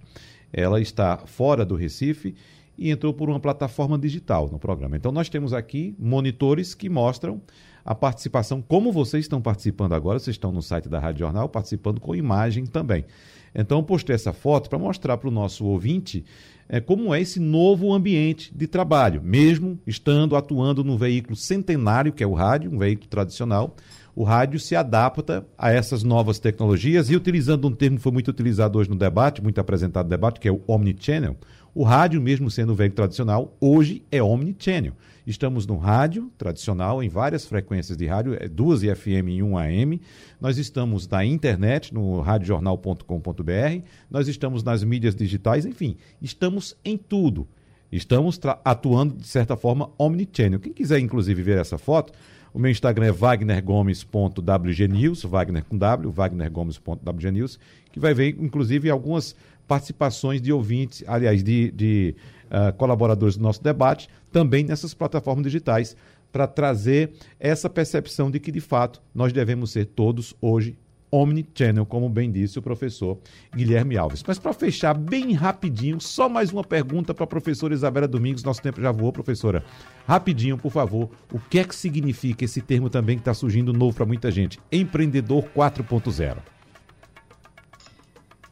ela está fora do Recife e entrou por uma plataforma digital no programa. Então nós temos aqui monitores que mostram a participação, como vocês estão participando agora, vocês estão no site da Rádio Jornal participando com imagem também. Então postei essa foto para mostrar para o nosso ouvinte é, como é esse novo ambiente de trabalho, mesmo estando atuando no veículo centenário, que é o rádio, um veículo tradicional. O rádio se adapta a essas novas tecnologias e utilizando um termo que foi muito utilizado hoje no debate, muito apresentado no debate, que é o omnichannel. O rádio, mesmo sendo veículo tradicional, hoje é omnichannel. Estamos no rádio tradicional, em várias frequências de rádio, é duas FM e um AM. Nós estamos na internet, no radiojornal.com.br. Nós estamos nas mídias digitais, enfim, estamos em tudo. Estamos atuando, de certa forma, omnichannel. Quem quiser, inclusive, ver essa foto, o meu Instagram é wagnergomes.wgnews, Wagner com W, wagnergomes.wgnews, que vai ver, inclusive, algumas participações de ouvintes, aliás, de, de uh, colaboradores do nosso debate, também nessas plataformas digitais, para trazer essa percepção de que, de fato, nós devemos ser todos hoje omnichannel, como bem disse o professor Guilherme Alves. Mas para fechar bem rapidinho, só mais uma pergunta para a professora Isabela Domingos. Nosso tempo já voou, professora. Rapidinho, por favor, o que é que significa esse termo também que está surgindo novo para muita gente? Empreendedor 4.0.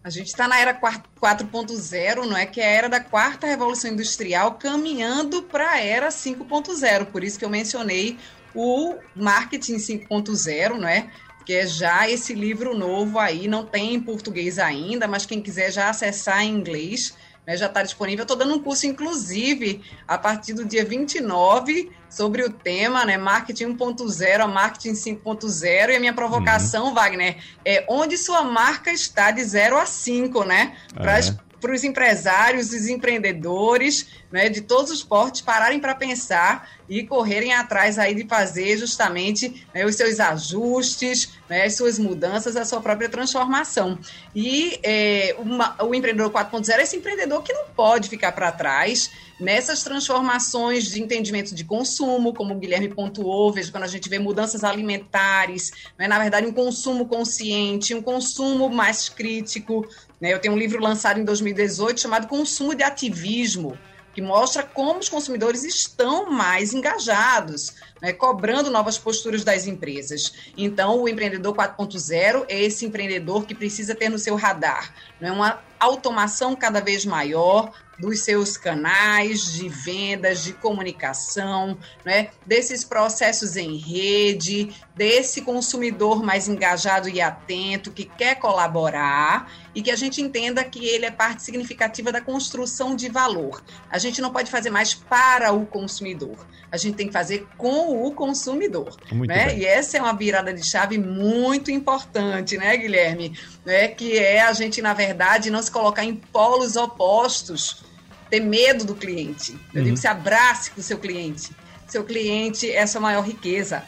A gente está na era 4.0, não é? Que é a era da quarta revolução industrial, caminhando para a era 5.0. Por isso que eu mencionei o marketing 5.0, não é? Que é já esse livro novo aí, não tem em português ainda, mas quem quiser já acessar em inglês né, já está disponível. Estou dando um curso, inclusive, a partir do dia 29, sobre o tema, né, Marketing 1.0 a Marketing 5.0. E a minha provocação, uhum. Wagner, é onde sua marca está de 0 a 5, né? Para é para os empresários, os empreendedores, né, de todos os portes pararem para pensar e correrem atrás aí de fazer justamente né, os seus ajustes, né, as suas mudanças, a sua própria transformação. E é, uma, o empreendedor 4.0 é esse empreendedor que não pode ficar para trás nessas transformações de entendimento de consumo, como o Guilherme pontuou, veja, quando a gente vê mudanças alimentares, né, na verdade, um consumo consciente, um consumo mais crítico. Né, eu tenho um livro lançado em 2018 chamado Consumo de Ativismo, que mostra como os consumidores estão mais engajados, né, cobrando novas posturas das empresas. Então, o empreendedor 4.0 é esse empreendedor que precisa ter no seu radar né, uma automação cada vez maior, dos seus canais de vendas, de comunicação, né? desses processos em rede, desse consumidor mais engajado e atento, que quer colaborar e que a gente entenda que ele é parte significativa da construção de valor. A gente não pode fazer mais para o consumidor, a gente tem que fazer com o consumidor. Muito né? Bem. E essa é uma virada de chave muito importante, né, Guilherme? Né? Que é a gente, na verdade, não se colocar em polos opostos ter medo do cliente. Eu uhum. digo, se abrace com o seu cliente. Seu cliente é a sua maior riqueza.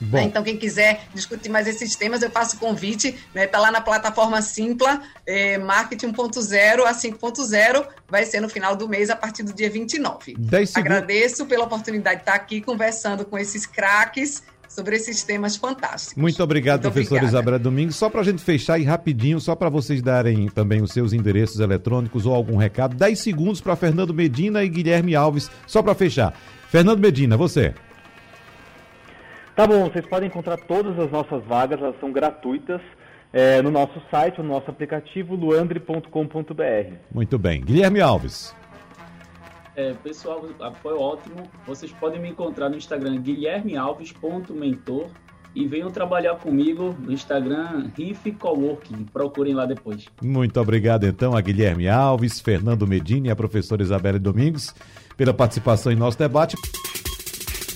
Né? Então, quem quiser discutir mais esses temas, eu faço o convite. Está né? Tá lá na plataforma Simpla, é, Marketing 1.0 a 5.0. Vai ser no final do mês, a partir do dia 29. Agradeço pela oportunidade de estar aqui conversando com esses craques sobre esses temas fantásticos. Muito obrigado, Muito professora Isabela Domingos. Só para a gente fechar e rapidinho, só para vocês darem também os seus endereços eletrônicos ou algum recado, 10 segundos para Fernando Medina e Guilherme Alves, só para fechar. Fernando Medina, você. Tá bom, vocês podem encontrar todas as nossas vagas, elas são gratuitas. É, no nosso site, no nosso aplicativo luandre.com.br. Muito bem. Guilherme Alves. É, pessoal, foi ótimo. Vocês podem me encontrar no Instagram guilhermealves.mentor e venham trabalhar comigo no Instagram Riff Coworking. Procurem lá depois. Muito obrigado então a Guilherme Alves, Fernando Medina e a professora Isabela Domingos pela participação em nosso debate.